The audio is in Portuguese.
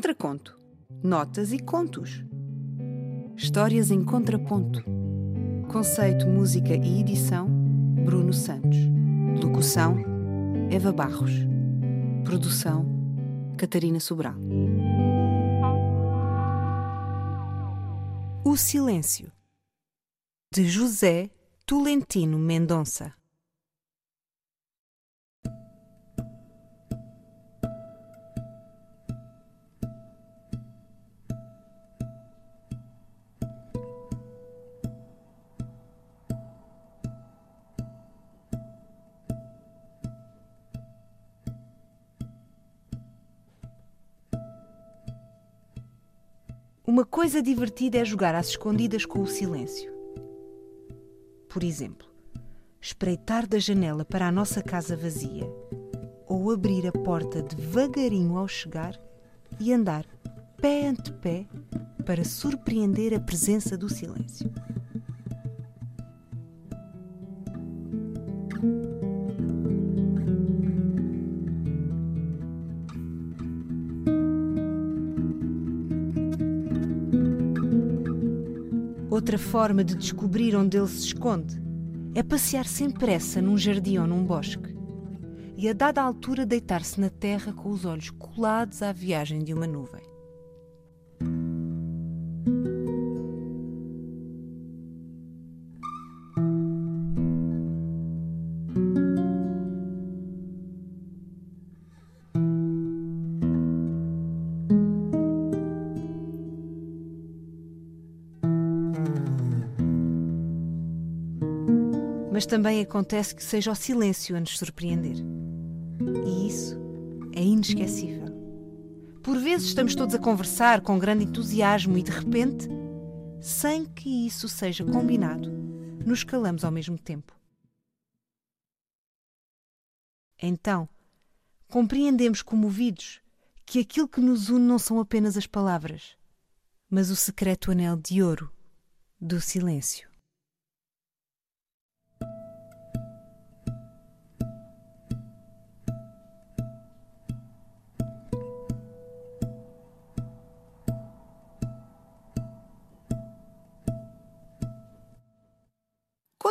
Contraconto. Notas e contos. Histórias em contraponto. Conceito, música e edição: Bruno Santos. Locução: Eva Barros. Produção: Catarina Sobral. O Silêncio. De José Tolentino Mendonça. Uma coisa divertida é jogar às escondidas com o silêncio. Por exemplo, espreitar da janela para a nossa casa vazia ou abrir a porta devagarinho ao chegar e andar pé ante pé para surpreender a presença do silêncio. Outra forma de descobrir onde ele se esconde é passear sem pressa num jardim ou num bosque e, a dada altura, deitar-se na terra com os olhos colados à viagem de uma nuvem. Mas também acontece que seja o silêncio a nos surpreender. E isso é inesquecível. Por vezes estamos todos a conversar com grande entusiasmo e de repente, sem que isso seja combinado, nos calamos ao mesmo tempo. Então, compreendemos comovidos que aquilo que nos une não são apenas as palavras, mas o secreto anel de ouro do silêncio.